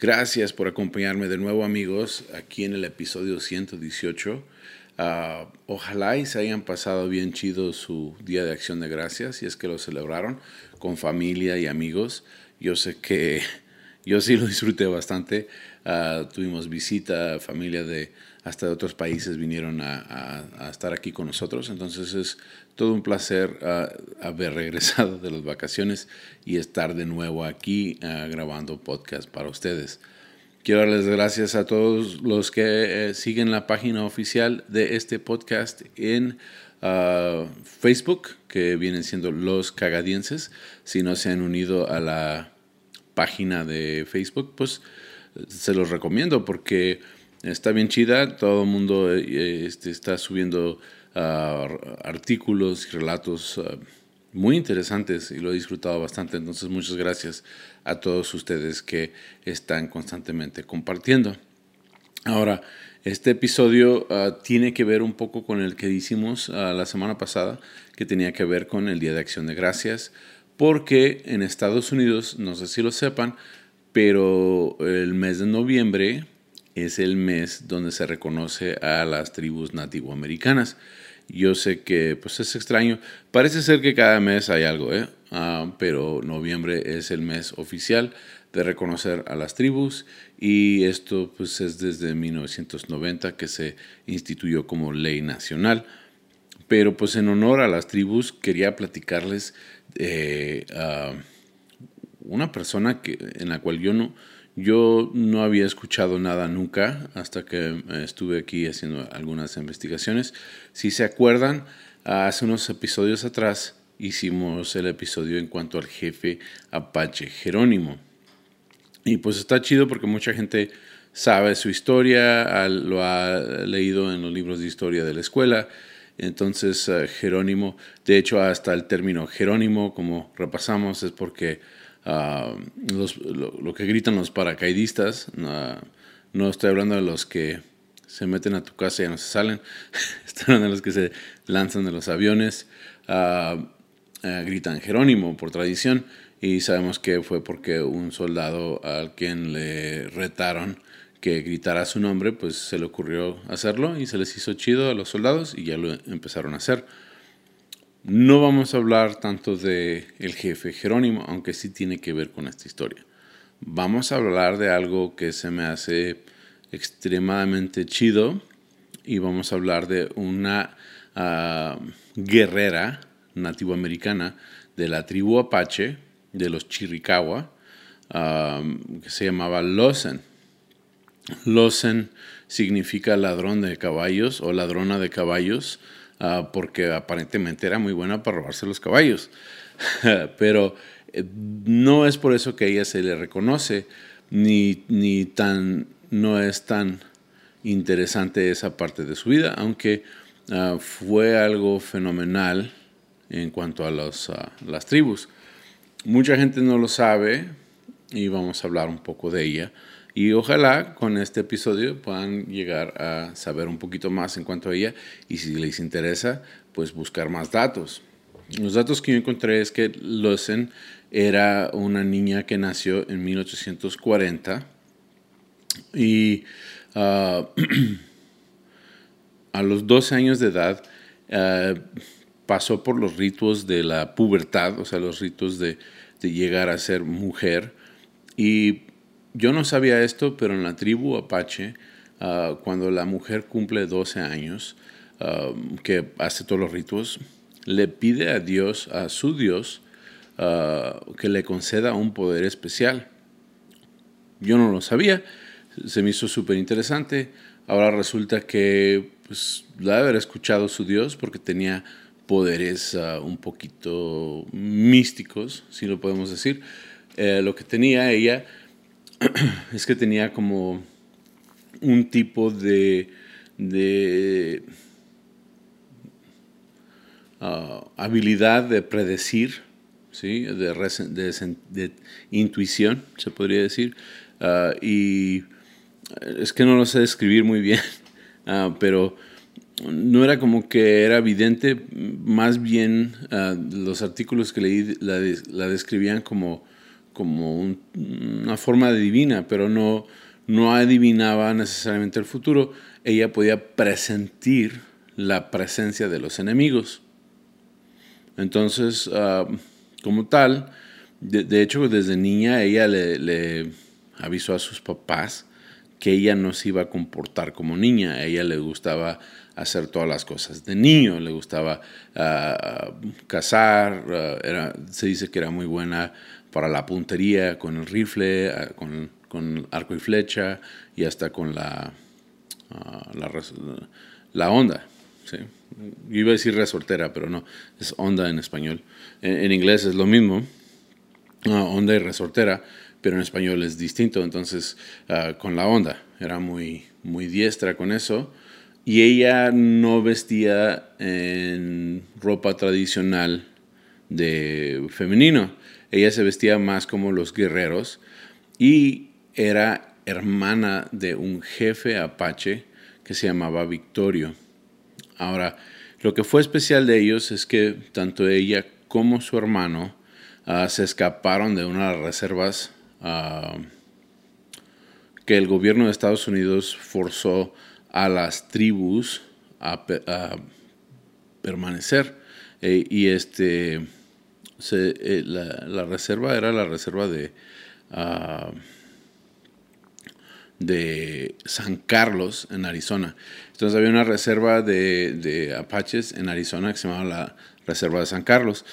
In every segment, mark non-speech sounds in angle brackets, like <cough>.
Gracias por acompañarme de nuevo amigos aquí en el episodio 118. Ah, ojalá y se hayan pasado bien chido su Día de Acción de Gracias, y es que lo celebraron con familia y amigos. Yo sé que <laughs> yo sí lo disfruté bastante. Ah, tuvimos visita, familia de hasta de otros países vinieron a, estar aquí con nosotros. Entonces es todo un placer ah, haber regresado de las vacaciones y estar de nuevo aquí ah, grabando podcast para ustedes. Quiero darles gracias a todos los que eh, siguen la página oficial de este podcast en ah, Facebook, que vienen siendo Los Cagadienses. Si no se han unido a la página de Facebook, pues se los recomiendo porque está bien chida, todo el mundo eh, este, está subiendo artículos y relatos ah, muy interesantes y lo he disfrutado bastante, entonces muchas gracias a todos ustedes que están constantemente compartiendo. Ahora, este episodio ah, tiene que ver un poco con el que hicimos la semana pasada, que tenía que ver con el Día de Acción de Gracias, porque en Estados Unidos, no sé si lo sepan, pero el mes de noviembre es el mes donde se reconoce a las tribus nativoamericanas. Yo sé que pues es extraño, parece ser que cada mes hay algo, ¿eh? Ah, pero noviembre es el mes oficial de reconocer a las tribus y esto pues es desde 1990 que se instituyó como ley nacional. Pero pues en honor a las tribus quería platicarles de una persona que, en la cual yo no, yo no había escuchado nada nunca hasta que eh, estuve aquí haciendo algunas investigaciones. Si se acuerdan, hace unos episodios atrás hicimos el episodio en cuanto al jefe Apache Jerónimo. Y pues está chido porque mucha gente sabe su historia, lo ha leído en los libros de historia de la escuela. Entonces eh, Jerónimo, de hecho hasta el término Jerónimo, como repasamos, es porque Ah, lo, que gritan los paracaidistas. no estoy hablando de los que se meten a tu casa y ya no se salen. <laughs> estoy hablando de los que se lanzan de los aviones. Ah, ah, gritan Jerónimo por tradición. Y sabemos que fue porque un soldado al quien le retaron que gritara su nombre, pues se le ocurrió hacerlo y se les hizo chido a los soldados y ya lo empezaron a hacer. No vamos a hablar tanto de el jefe Jerónimo, aunque sí tiene que ver con esta historia. Vamos a hablar de algo que se me hace extremadamente chido y vamos a hablar de una uh, guerrera nativoamericana de la tribu Apache, de los Chiricahua, ah, que se llamaba Losen. Losen significa ladrón de caballos o ladrona de caballos Ah, porque aparentemente era muy buena para robarse los caballos. <laughs> Pero eh, no es por eso que a ella se le reconoce, ni, ni tan, no es tan interesante esa parte de su vida, aunque ah, fue algo fenomenal en cuanto a los, ah, las tribus. Mucha gente no lo sabe y vamos a hablar un poco de ella. Y ojalá con este episodio puedan llegar a saber un poquito más en cuanto a ella y si les interesa, pues buscar más datos. Los datos que yo encontré es que Lucen era una niña que nació en 1840 y ah, <clears throat> a los 12 años de edad ah, pasó por los ritos de la pubertad, o sea, los ritos de, de llegar a ser mujer y yo no sabía esto, pero en la tribu Apache, ah, cuando la mujer cumple 12 años, ah, que hace todos los ritos, le pide a Dios, a su Dios, ah, que le conceda un poder especial. Yo no lo sabía, se me hizo súper interesante. Ahora resulta que pues, la haber escuchado su Dios porque tenía poderes un poquito místicos, si lo podemos decir. Eh, lo que tenía ella <clears throat> es que tenía como un tipo de, de ah, habilidad de predecir, ¿sí? de, de, intuición, se podría decir. Ah, y es que no lo sé describir muy bien, <laughs> ah, pero no era como que era evidente, más bien los artículos que leí la, la describían como, como una forma divina, pero no, no adivinaba necesariamente el futuro, ella podía presentir la presencia de los enemigos. Entonces, ah, como tal, de, hecho desde niña ella le, avisó a sus papás que ella no se iba a comportar como niña, a ella le gustaba hacer todas las cosas de niño, le gustaba uh, cazar, se dice que era muy buena para la puntería con el rifle, con con arco y flecha y hasta con la, ah, la, onda. iba a decir resortera, pero no, es onda en español. En, inglés es lo mismo, ah, onda y resortera, pero en español es distinto. Entonces, ah, con la onda, era muy, muy diestra con eso. Y ella no vestía en ropa tradicional de femenino. Ella se vestía más como los guerreros y era hermana de un jefe apache que se llamaba Victorio. Ahora, lo que fue especial de ellos es que tanto ella como su hermano ah, se escaparon de unas reservas ah, que el gobierno de Estados Unidos forzó a las tribus a, permanecer. Eh, y este, eh, la, reserva era la reserva de... Ah, de San Carlos, en Arizona. Entonces había una reserva de, apaches en Arizona que se llamaba la Reserva de San Carlos.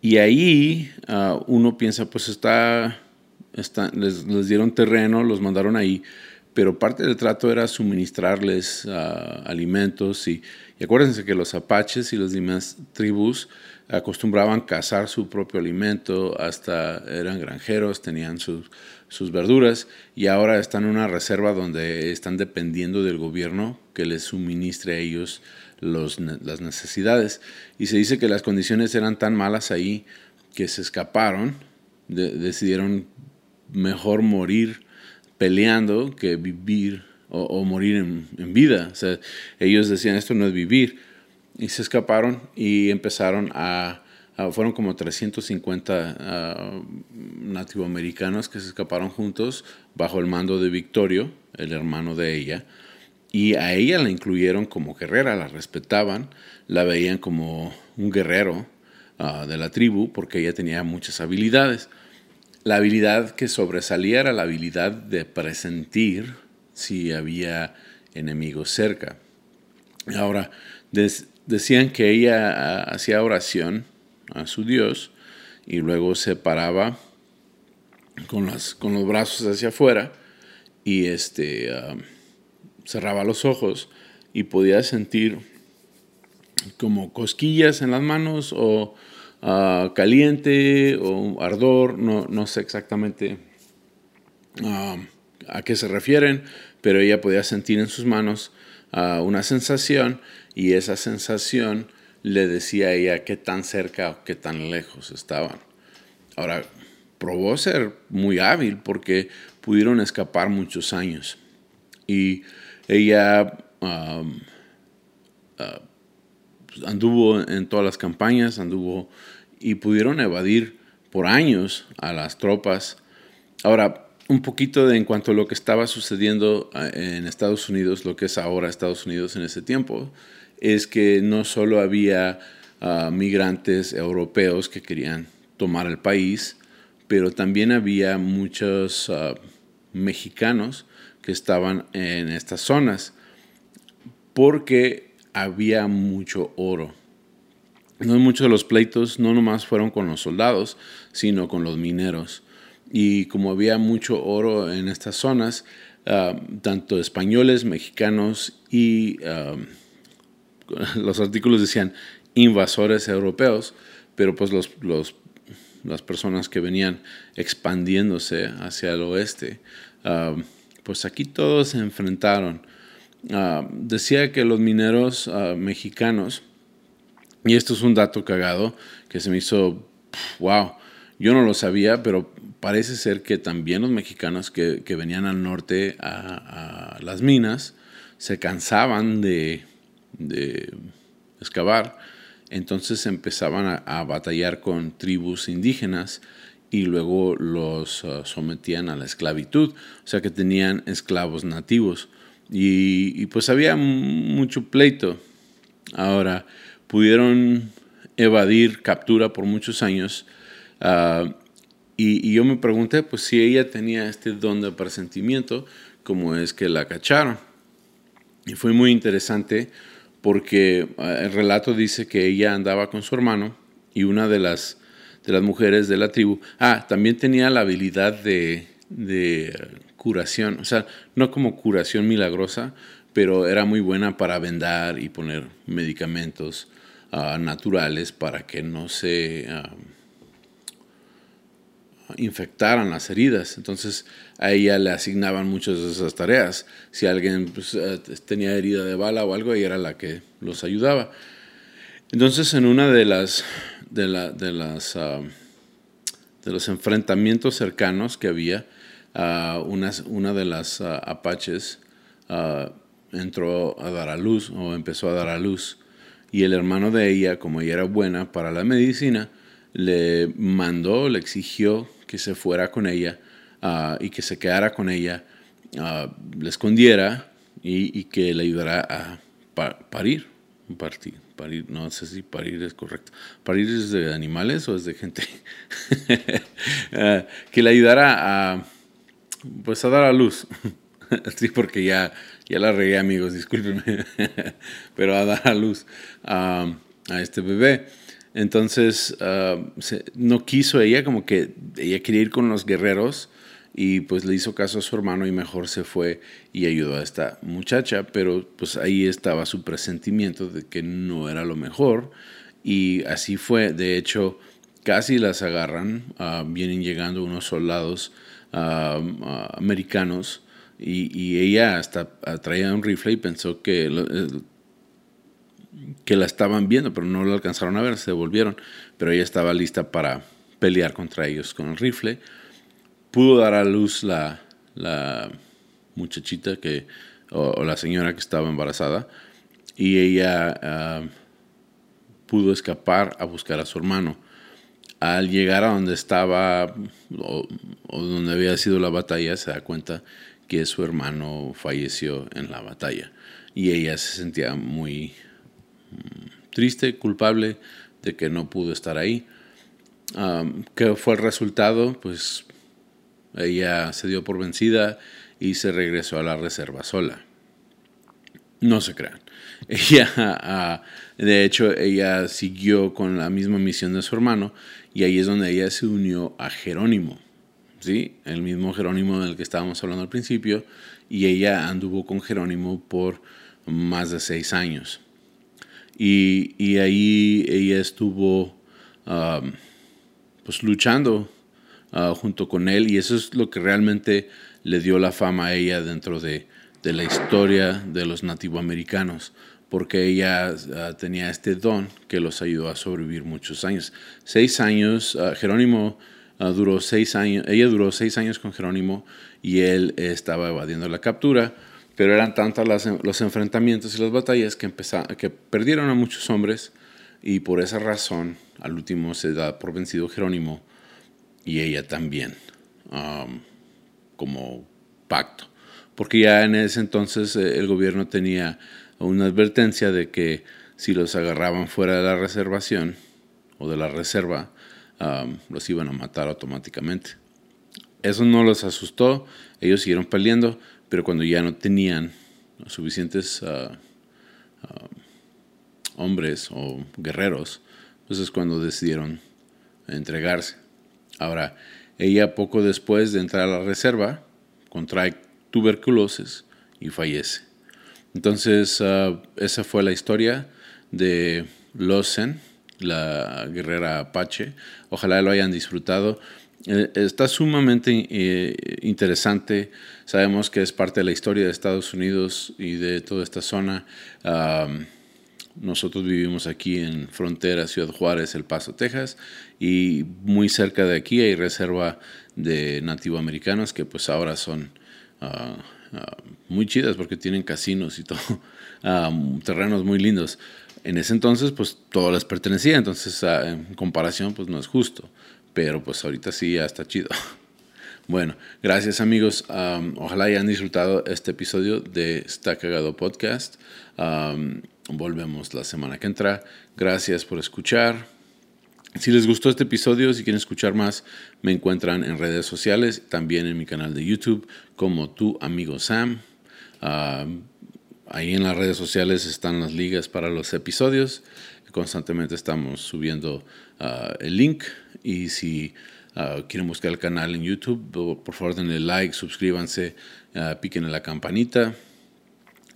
Y ahí ah, uno piensa, pues está, les, dieron terreno, los mandaron ahí, pero parte del trato era suministrarles ah, alimentos. Y, y acuérdense que los apaches y las demás tribus acostumbraban cazar su propio alimento, hasta eran granjeros, tenían sus, sus verduras y ahora están en una reserva donde están dependiendo del gobierno que les suministre a ellos los, las necesidades. Y se dice que las condiciones eran tan malas ahí que se escaparon, decidieron mejor morir peleando que vivir o, morir en, en, vida. Ellos decían, esto no es vivir. Y se escaparon y empezaron a Ah, fueron como 350 uh, nativoamericanos que se escaparon juntos bajo el mando de Victorio, el hermano de ella, y a ella la incluyeron como guerrera, la respetaban, la veían como un guerrero ah, de la tribu porque ella tenía muchas habilidades. La habilidad que sobresalía era la habilidad de presentir si había enemigos cerca. Ahora, decían que ella hacía oración a su Dios y luego se paraba con, las, con los brazos hacia afuera y este, ah, cerraba los ojos y podía sentir como cosquillas en las manos o ah, caliente o ardor, no, no sé exactamente ah, a qué se refieren, pero ella podía sentir en sus manos una sensación y esa sensación le decía a ella qué tan cerca o qué tan lejos estaban. Ahora, probó ser muy hábil porque pudieron escapar muchos años. Y ella ah, anduvo en todas las campañas, anduvo y pudieron evadir por años a las tropas. Ahora, un poquito de en cuanto a lo que estaba sucediendo ah, en Estados Unidos, lo que es ahora Estados Unidos en ese tiempo es que no solo había ah, migrantes europeos que querían tomar el país, pero también había muchos ah, mexicanos que estaban en estas zonas, porque había mucho oro. No muchos de los pleitos no nomás fueron con los soldados, sino con los mineros. Y como había mucho oro en estas zonas, ah, tanto españoles, mexicanos y los artículos decían invasores europeos, pero pues los, las personas que venían expandiéndose hacia el oeste, um, pues aquí todos se enfrentaron. Ah, decía que los mineros ah, mexicanos, y esto es un dato cagado que se me hizo, wow, yo no lo sabía, pero parece ser que también los mexicanos que, venían al norte a, las minas se cansaban de, excavar, entonces empezaban a, batallar con tribus indígenas y luego los ah, sometían a la esclavitud, o sea que tenían esclavos nativos. Y, pues había mucho pleito. Ahora, pudieron evadir captura por muchos años. Ah, y, yo me pregunté, pues si ella tenía este don de presentimiento, ¿cómo es que la cacharon? Y fue muy interesante porque ah, el relato dice que ella andaba con su hermano y una de las, de las mujeres de la tribu, ah, también tenía la habilidad de, de curación, o sea, no como curación milagrosa, pero era muy buena para vendar y poner medicamentos ah, naturales para que no se ah, infectaran las heridas. Entonces a ella le asignaban muchas de esas tareas. Si alguien pues, eh, tenía herida de bala o algo, ella era la que los ayudaba. Entonces en una de las de, de las ah, de los enfrentamientos cercanos que había, una, de las apaches entró a dar a luz o empezó a dar a luz y el hermano de ella, como ella era buena para la medicina, le mandó, le exigió que se fuera con ella y que se quedara con ella, le escondiera y, que le ayudara a parir, parir, no sé si parir es correcto. ¿Parir es de animales o es de gente? <laughs> que le ayudara a pues a dar a luz. <laughs> sí, porque ya, ya la regué, amigos, <laughs> discúlpenme. Pero a dar a luz a, este bebé. Entonces, ah, no quiso ella, como que ella quería ir con los guerreros y pues le hizo caso a su hermano y mejor se fue y ayudó a esta muchacha, pero pues ahí estaba su presentimiento de que no era lo mejor y así fue. De hecho, casi las agarran, ah, vienen llegando unos soldados americanos y, ella hasta traía un rifle y pensó que, que la estaban viendo, pero no la alcanzaron a ver, se volvieron. Pero ella estaba lista para pelear contra ellos con el rifle. Pudo dar a luz la, muchachita que, o, la señora que estaba embarazada y ella ah, pudo escapar a buscar a su hermano al llegar a donde estaba o, donde había sido la batalla, se da cuenta que su hermano falleció en la batalla. Y ella se sentía muy triste, culpable de que no pudo estar ahí. ¿Qué fue el resultado? Pues ella se dio por vencida y se regresó a la reserva sola. No se crean. <laughs> Ella, ah, de hecho, ella siguió con la misma misión de su hermano y ahí es donde ella se unió a Jerónimo, ¿sí? El mismo Jerónimo del que estábamos hablando al principio, y ella anduvo con Jerónimo por más de seis años. Y, y ahí ella estuvo pues luchando ah, junto con él y eso es lo que realmente le dio la fama a ella dentro de, de la historia de los nativoamericanos porque ella ah, tenía este don que los ayudó a sobrevivir muchos años. Seis años, ah, Jerónimo duró seis años, ella duró seis años con Jerónimo y él estaba evadiendo la captura, pero eran tantos los enfrentamientos y las batallas que, que perdieron a muchos hombres y por esa razón al último se da por vencido Jerónimo y ella también, como pacto, porque ya en ese entonces eh, el gobierno tenía una advertencia de que si los agarraban fuera de la reservación o de la reserva, los iban a matar automáticamente. Eso no los asustó, ellos siguieron peleando, pero cuando ya no tenían suficientes ah, ah, hombres o guerreros, pues es cuando decidieron entregarse. Ahora, ella poco después de entrar a la reserva contrae tuberculosis y fallece. Entonces, ah, esa fue la historia de Losen, la guerrera Apache. Ojalá lo hayan disfrutado. Eh, está sumamente eh, interesante. Sabemos que es parte de la historia de Estados Unidos y de toda esta zona. nosotros vivimos aquí en frontera Ciudad Juárez, El Paso, Texas, y muy cerca de aquí hay reserva de nativoamericanos que pues ahora son ah, ah, muy chidas porque tienen casinos y <laughs> todo, ah, terrenos muy lindos. En ese entonces pues todo les pertenecía, entonces en comparación pues no es justo pero pues ahorita sí ya está chido. <laughs> Bueno, gracias amigos. ojalá hayan disfrutado este episodio de Está Cagado Podcast. volvemos la semana que entra. Gracias por escuchar. Si les gustó este episodio, si quieren escuchar más, me encuentran en redes sociales, también en mi canal de YouTube como tu amigo Sam. ahí en las redes sociales están las ligas para los episodios. Constantemente estamos subiendo ah, el link y si uh, quieren buscar el canal en YouTube, por favor denle like, suscríbanse, uh, piquen en la campanita.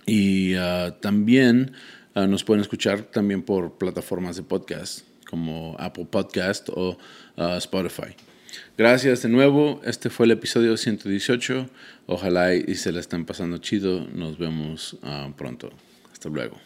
Y uh, también nos pueden escuchar también por plataformas de podcast como Apple Podcast o Spotify. Gracias de nuevo. Este fue el episodio 118. Ojalá y se la estén pasando chido. Nos vemos pronto. Hasta luego.